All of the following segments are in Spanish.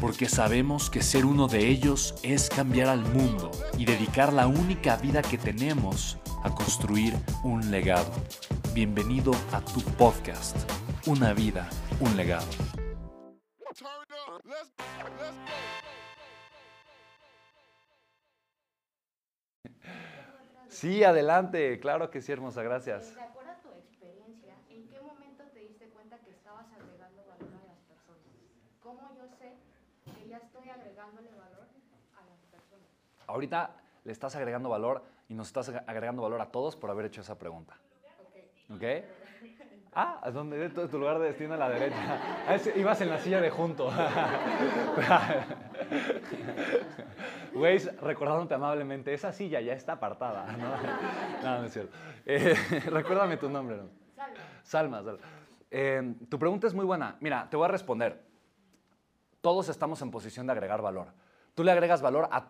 porque sabemos que ser uno de ellos es cambiar al mundo y dedicar la única vida que tenemos a construir un legado. Bienvenido a tu podcast, Una vida, un legado. Sí, adelante, claro que sí, hermosa, gracias. Ahorita le estás agregando valor y nos estás agregando valor a todos por haber hecho esa pregunta. ¿Ok? Ah, ¿a dónde? Tu, tu lugar de destino a la derecha. Ah, ibas en la silla de junto. Güey, recordándote amablemente, esa silla ya está apartada. No, no, es cierto. Eh, recuérdame tu nombre. ¿no? Salma. Salma, eh, tu pregunta es muy buena. Mira, te voy a responder. Todos estamos en posición de agregar valor. Tú le agregas valor a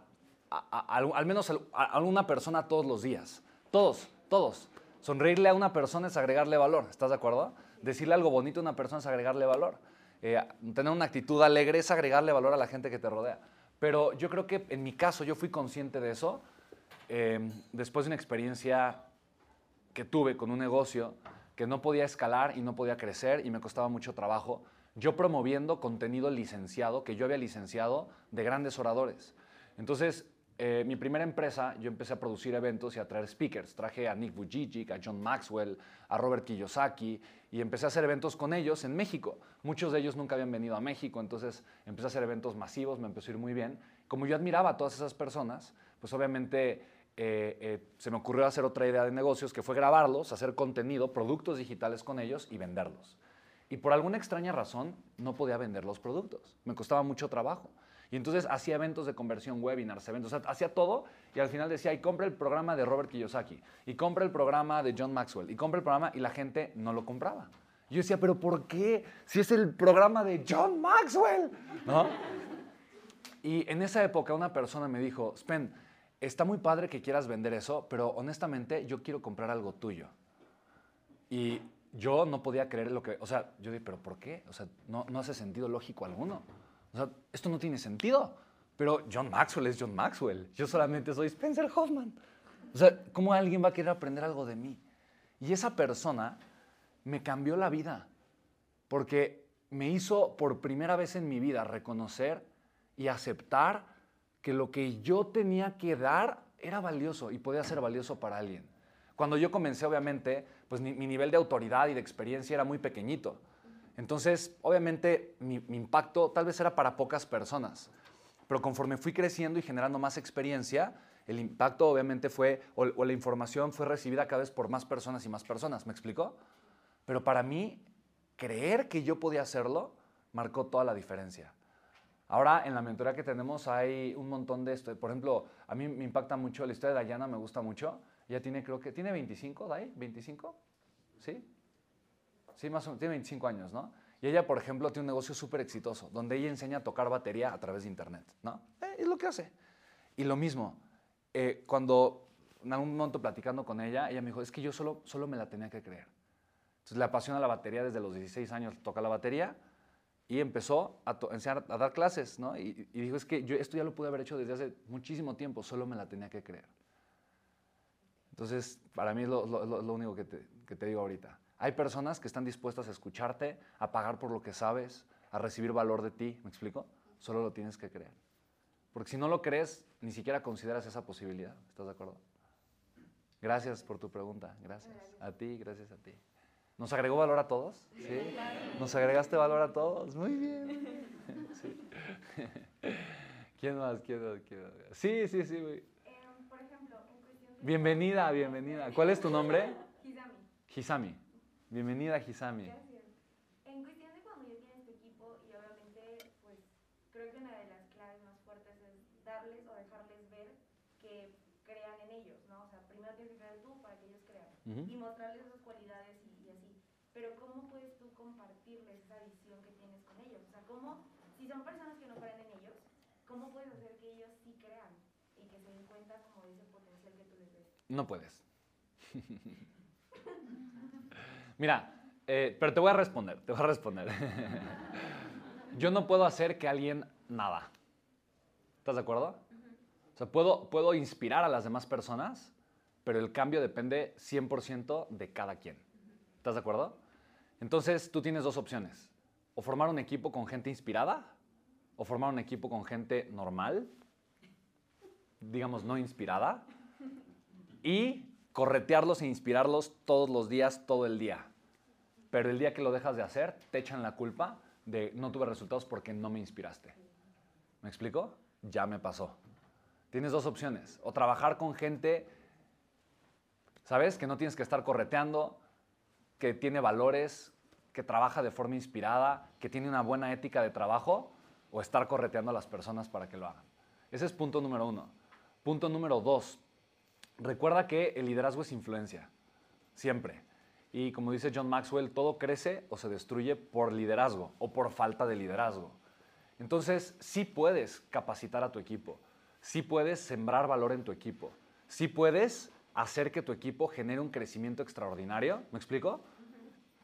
al menos a, una persona todos los días. Todos, todos. Sonreírle a una persona es agregarle valor, ¿estás de acuerdo? Decirle algo bonito a una persona es agregarle valor. Eh, tener una actitud alegre es agregarle valor a la gente que te rodea. Pero yo creo que en mi caso yo fui consciente de eso em, después de una experiencia que tuve con un negocio que no podía escalar y no podía crecer y me costaba mucho trabajo, yo promoviendo contenido licenciado que yo había licenciado de grandes oradores. Entonces, eh, mi primera empresa, yo empecé a producir eventos y a traer speakers. Traje a Nick Vujicic, a John Maxwell, a Robert Kiyosaki y empecé a hacer eventos con ellos en México. Muchos de ellos nunca habían venido a México, entonces empecé a hacer eventos masivos, me empezó a ir muy bien. Como yo admiraba a todas esas personas, pues obviamente eh, eh, se me ocurrió hacer otra idea de negocios que fue grabarlos, hacer contenido, productos digitales con ellos y venderlos. Y por alguna extraña razón no podía vender los productos, me costaba mucho trabajo. Y entonces hacía eventos de conversión, webinars, eventos, hacía todo y al final decía, y compra el programa de Robert Kiyosaki, y compra el programa de John Maxwell, y compra el programa y la gente no lo compraba. yo decía, pero ¿por qué? Si es el programa de John Maxwell, ¿no? Y en esa época una persona me dijo, Spen, está muy padre que quieras vender eso, pero honestamente yo quiero comprar algo tuyo. Y yo no podía creer lo que, o sea, yo dije, pero ¿por qué? O sea, no, no hace sentido lógico alguno. O sea, esto no tiene sentido. Pero John Maxwell es John Maxwell. Yo solamente soy Spencer Hoffman. O sea, ¿cómo alguien va a querer aprender algo de mí? Y esa persona me cambió la vida. Porque me hizo por primera vez en mi vida reconocer y aceptar que lo que yo tenía que dar era valioso y podía ser valioso para alguien. Cuando yo comencé, obviamente, pues mi, nivel de autoridad y de experiencia era muy pequeñito. Entonces, obviamente, mi, impacto tal vez era para pocas personas, pero conforme fui creciendo y generando más experiencia, el impacto obviamente fue, o, la información fue recibida cada vez por más personas y más personas, ¿me explicó? Pero para mí, creer que yo podía hacerlo marcó toda la diferencia. Ahora en la mentoría que tenemos hay un montón de esto. Por ejemplo, a mí me impacta mucho la historia de Dayana, me gusta mucho. Ella tiene, creo que, ¿tiene 25, Day? ¿25? ¿Sí? Sí, más o menos, tiene 25 años, ¿no? Y ella, por ejemplo, tiene un negocio súper exitoso, donde ella enseña a tocar batería a través de Internet, ¿no? Eh, es lo que hace. Y lo mismo, eh, cuando en algún momento platicando con ella, ella me dijo, es que yo solo, solo me la tenía que creer. Entonces le apasiona la batería desde los 16 años, toca la batería y empezó a, enseñar, a dar clases, ¿no? Y, dijo, es que yo esto ya lo pude haber hecho desde hace muchísimo tiempo, solo me la tenía que creer. Entonces, para mí es lo, único que que te digo ahorita. Hay personas que están dispuestas a escucharte, a pagar por lo que sabes, a recibir valor de ti, ¿me explico? Solo lo tienes que creer. Porque si no lo crees, ni siquiera consideras esa posibilidad. ¿Estás de acuerdo? Gracias por tu pregunta. Gracias. A ti, gracias a ti. ¿Nos agregó valor a todos? Sí. ¿Nos agregaste valor a todos? Muy bien. Sí. ¿Quién más? ¿Quién más? ¿Quién más? Sí, sí, sí. Eh, Bienvenida, bienvenida. ¿Cuál es tu nombre? Hizami. Hisami. Bienvenida, Hisami. Gracias. En cuestión de cuando ya tienes tu equipo y obviamente, pues creo que una de las claves más fuertes es darles o dejarles ver que crean en ellos, ¿no? O sea, primero tienes que creer tú para que ellos crean Ujú. y mostrarles esas cualidades y, y así. Pero ¿cómo puedes tú compartirles esa visión que tienes con ellos? O sea, ¿cómo, si son personas que no creen en ellos, cómo puedes hacer que ellos sí crean y que se den cuenta como de ese potencial que tú les ves? No puedes. Mira, eh, pero te voy a responder, te voy a responder. Yo no puedo hacer que alguien nada. ¿Estás de acuerdo? O sea, puedo, puedo inspirar a las demás personas, pero el cambio depende 100% de cada quien. ¿Estás de acuerdo? Entonces, tú tienes dos opciones. O formar un equipo con gente inspirada, o formar un equipo con gente normal, digamos no inspirada, y corretearlos e inspirarlos todos los días, todo el día. Pero el día que lo dejas de hacer, te echan la culpa de no tuve resultados porque no me inspiraste. ¿Me explico? Ya me pasó. Tienes dos opciones. O trabajar con gente, ¿sabes? Que no tienes que estar correteando, que tiene valores, que trabaja de forma inspirada, que tiene una buena ética de trabajo, o estar correteando a las personas para que lo hagan. Ese es punto número uno. Punto número dos. Recuerda que el liderazgo es influencia, siempre. Y como dice John Maxwell, todo crece o se destruye por liderazgo o por falta de liderazgo. Entonces, sí puedes capacitar a tu equipo, sí puedes sembrar valor en tu equipo, sí puedes hacer que tu equipo genere un crecimiento extraordinario, ¿me explico?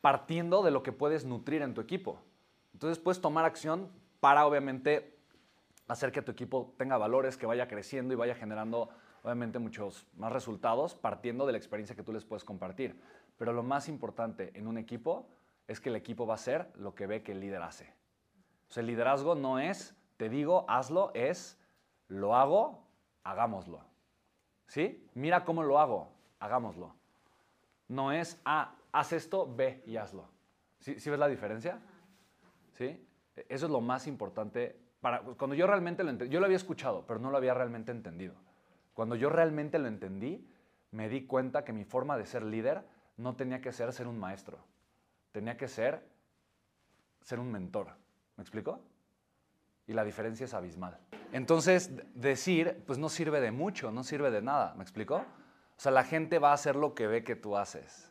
Partiendo de lo que puedes nutrir en tu equipo. Entonces, puedes tomar acción para, obviamente, hacer que tu equipo tenga valores, que vaya creciendo y vaya generando, obviamente, muchos más resultados partiendo de la experiencia que tú les puedes compartir. Pero lo más importante en un equipo es que el equipo va a hacer lo que ve que el líder hace. O sea, el liderazgo no es, te digo, hazlo, es, lo hago, hagámoslo. ¿Sí? Mira cómo lo hago, hagámoslo. No es, ah, haz esto, ve y hazlo. ¿Sí, ¿Sí ves la diferencia? ¿Sí? Eso es lo más importante. Para, cuando yo realmente lo entendí, yo lo había escuchado, pero no lo había realmente entendido. Cuando yo realmente lo entendí, me di cuenta que mi forma de ser líder no tenía que ser ser un maestro, tenía que ser ser un mentor. ¿Me explico? Y la diferencia es abismal. Entonces, decir, pues no sirve de mucho, no sirve de nada. ¿Me explico? O sea, la gente va a hacer lo que ve que tú haces.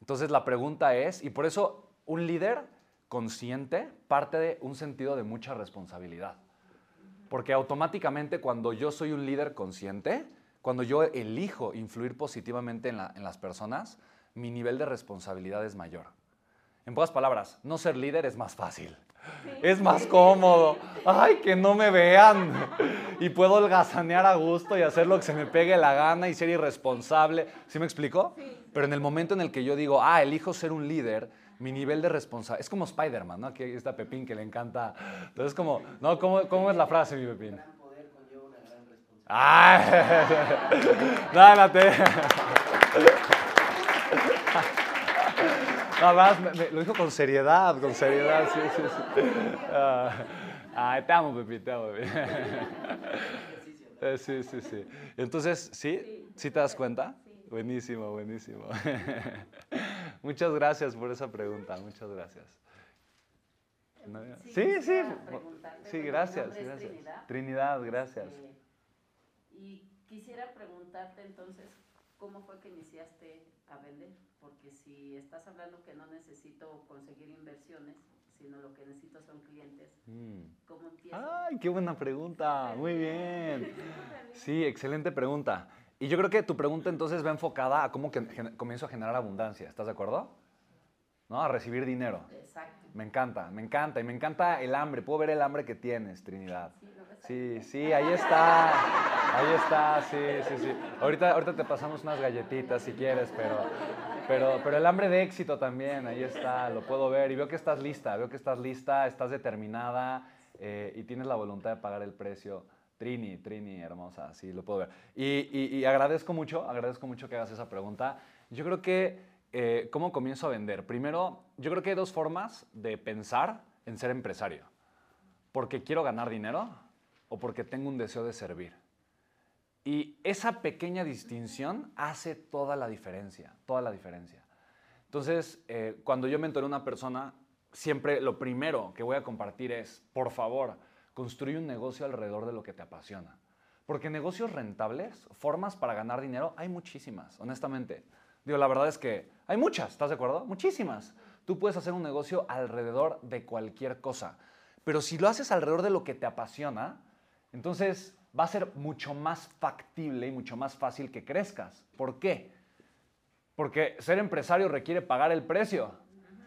Entonces, la pregunta es, y por eso un líder consciente parte de un sentido de mucha responsabilidad. Porque automáticamente cuando yo soy un líder consciente, cuando yo elijo influir positivamente en, la- en las personas, mi nivel de responsabilidad es mayor. En pocas palabras, no ser líder es más fácil. Es más cómodo. Ay, que no me vean. Y puedo holgazanear a gusto y hacer lo que se me pegue la gana y ser irresponsable. ¿Sí me explico? Pero en el momento en el que yo digo, ah, elijo ser un líder, mi nivel de responsabilidad. Es como Spider-Man, ¿no? Aquí está Pepín que le encanta. Entonces, como, ¿no? ¿Cómo, cómo es la frase, mi Pepín? gran poder conlleva una gran responsabilidad. ¡Ay! No, no lo dijo con seriedad, con seriedad, sí, sí, sí. Ah, ay, te amo, Pepi, te amo, Pepi. Eh, Sí, sí, sí. Entonces, ¿sí? ¿Sí te das cuenta? Buenísimo, buenísimo. Muchas gracias por esa pregunta, muchas gracias. No. Sí, sí. Sí, gracias. Trinidad. Trinidad, gracias. Este, y quisiera preguntarte entonces, ¿cómo fue que iniciaste a vender? Porque si estás hablando que no necesito conseguir inversiones, sino lo que necesito son clientes, Mm. ¿cómo empiezo? Ay, qué buena pregunta. Muy bien. Sí, excelente pregunta. Y yo creo que tu pregunta entonces va enfocada a cómo que comienzo a generar abundancia. ¿Estás de acuerdo? ¿No? A recibir dinero. Exacto. Me encanta, me encanta. Y me encanta el hambre. Puedo ver el hambre que tienes, Trinidad. Sí, ¿lo ves Sí, sí, ahí está. Ahí está, sí, sí, sí. Ahorita, ahorita te pasamos unas galletitas si quieres, pero, pero, pero el hambre de éxito también, ahí está, lo puedo ver. Y veo que estás lista, veo que estás lista, estás determinada. eh, y tienes la voluntad de pagar el precio, Trini, Trini, hermosa, sí, lo puedo ver. Y, agradezco mucho, agradezco mucho que hagas esa pregunta. Yo creo que, eh, ¿cómo comienzo a vender? Primero, yo creo que hay dos formas de pensar en ser empresario. Porque quiero ganar dinero o porque tengo un deseo de servir. Y esa pequeña distinción hace toda la diferencia, toda la diferencia. Entonces, eh, cuando yo mentoro a una persona, siempre lo primero que voy a compartir es, por favor, construye un negocio alrededor de lo que te apasiona. Porque negocios rentables, formas para ganar dinero, hay muchísimas, honestamente. Digo, la verdad es que hay muchas, ¿estás de acuerdo? Muchísimas. Tú puedes hacer un negocio alrededor de cualquier cosa. Pero si lo haces alrededor de lo que te apasiona, entonces va a ser mucho más factible y mucho más fácil que crezcas. ¿Por qué? Porque ser empresario requiere pagar el precio,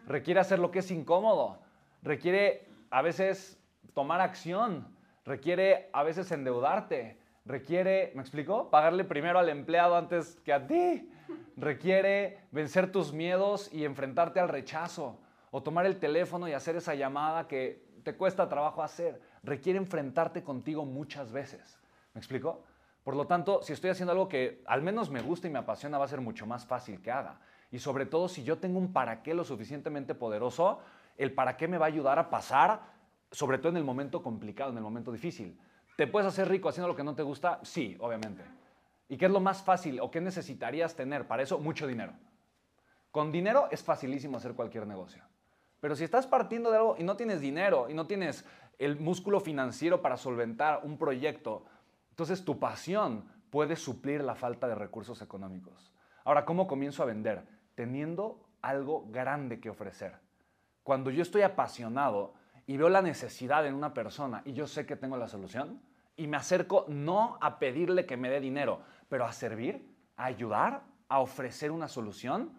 requiere hacer lo que es incómodo, requiere a veces tomar acción, requiere a veces endeudarte, requiere, ¿me explico? Pagarle primero al empleado antes que a ti, requiere vencer tus miedos y enfrentarte al rechazo, o tomar el teléfono y hacer esa llamada que te cuesta trabajo hacer, requiere enfrentarte contigo muchas veces, ¿me explico? Por lo tanto, si estoy haciendo algo que al menos me gusta y me apasiona, va a ser mucho más fácil que haga. Y sobre todo, si yo tengo un para qué lo suficientemente poderoso, el para qué me va a ayudar a pasar sobre todo en el momento complicado, en el momento difícil. ¿Te puedes hacer rico haciendo lo que no te gusta? Sí, obviamente. ¿Y qué es lo más fácil o qué necesitarías tener para eso? Mucho dinero. Con dinero es facilísimo hacer cualquier negocio. Pero si estás partiendo de algo y no tienes dinero y no tienes el músculo financiero para solventar un proyecto, entonces tu pasión puede suplir la falta de recursos económicos. Ahora, ¿cómo comienzo a vender? Teniendo algo grande que ofrecer. Cuando yo estoy apasionado, y veo la necesidad en una persona y yo sé que tengo la solución y me acerco no a pedirle que me dé dinero, pero a servir, a ayudar, a ofrecer una solución,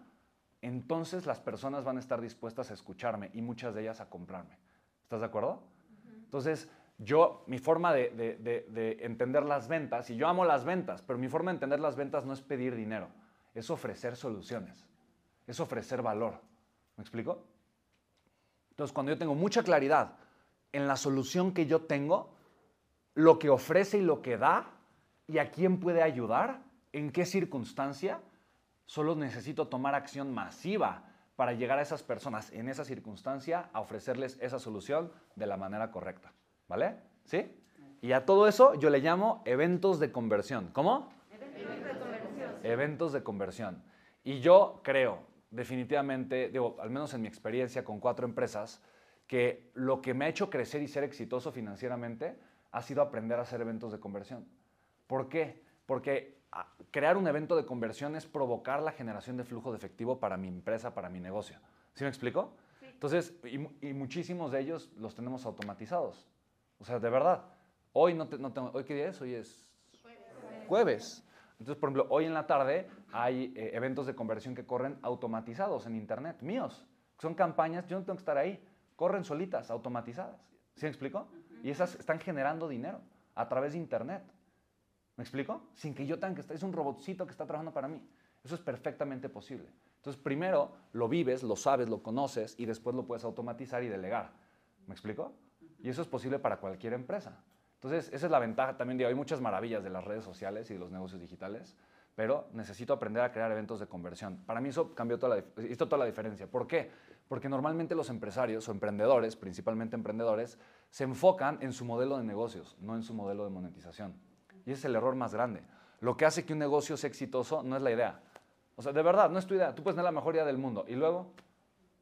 entonces las personas van a estar dispuestas a escucharme y muchas de ellas a comprarme. ¿Estás de acuerdo? Entonces, yo, mi forma de, de, entender las ventas, y yo amo las ventas, pero mi forma de entender las ventas no es pedir dinero, es ofrecer soluciones, es ofrecer valor. ¿Me explico? Entonces, cuando yo tengo mucha claridad en la solución que yo tengo, lo que ofrece y lo que da, y a quién puede ayudar, en qué circunstancia, solo necesito tomar acción masiva para llegar a esas personas en esa circunstancia a ofrecerles esa solución de la manera correcta. ¿Vale? ¿Sí? Y a todo eso yo le llamo eventos de conversión. ¿Cómo? Eventos de conversión. Eventos de conversión. Y yo creo, definitivamente, digo, al menos en mi experiencia con cuatro empresas, que lo que me ha hecho crecer y ser exitoso financieramente ha sido aprender a hacer eventos de conversión. ¿Por qué? Porque ah, crear un evento de conversión es provocar la generación de flujo de efectivo para mi empresa, para mi negocio. ¿Sí me explico? Entonces, y, muchísimos de ellos los tenemos automatizados. O sea, de verdad. Hoy no, no tengo, ¿hoy qué día es? Hoy es jueves. Entonces, por ejemplo, hoy en la tarde hay eh, eventos de conversión que corren automatizados en Internet, míos. Son campañas, yo no tengo que estar ahí, corren solitas, automatizadas. ¿Sí me explico? Y esas están generando dinero a través de Internet. ¿Me explico? Sin que yo tenga que estar, es un robotcito que está trabajando para mí. Eso es perfectamente posible. Entonces, primero lo vives, lo sabes, lo conoces y después lo puedes automatizar y delegar. ¿Me explico? Y eso es posible para cualquier empresa. Entonces, esa es la ventaja también de hay muchas maravillas de las redes sociales y de los negocios digitales, pero necesito aprender a crear eventos de conversión. Para mí eso cambió toda la, hizo toda la diferencia. ¿Por qué? Porque normalmente los empresarios o emprendedores, principalmente emprendedores, se enfocan en su modelo de negocios, no en su modelo de monetización. Y ese es el error más grande. Lo que hace que un negocio sea exitoso no es la idea. O sea, de verdad, no es tu idea. Tú puedes tener la mejor idea del mundo y luego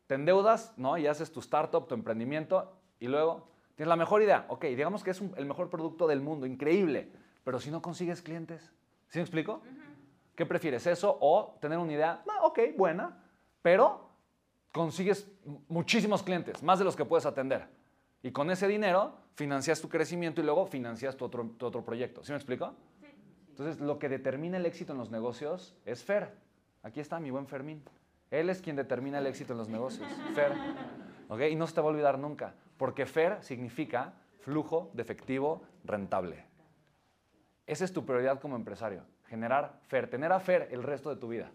te endeudas, ¿no? Y haces tu startup, tu emprendimiento y luego Tienes la mejor idea. Ok, digamos que es el mejor producto del mundo, increíble. Pero si no consigues clientes, ¿sí me explico? ¿Qué prefieres, eso o tener una idea, ah, ok, buena, pero consigues muchísimos clientes, más de los que puedes atender? Y con ese dinero financias tu crecimiento y luego financias tu otro, tu otro proyecto. ¿Sí me explico? Sí. Entonces, lo que determina el éxito en los negocios es Fer. Aquí está mi buen Fermín. Él es quien determina el éxito en los negocios. Fer. ¿Ok? Y no se te va a olvidar nunca. Porque FER significa flujo de efectivo rentable. Esa es tu prioridad como empresario, generar FER, tener a FER el resto de tu vida.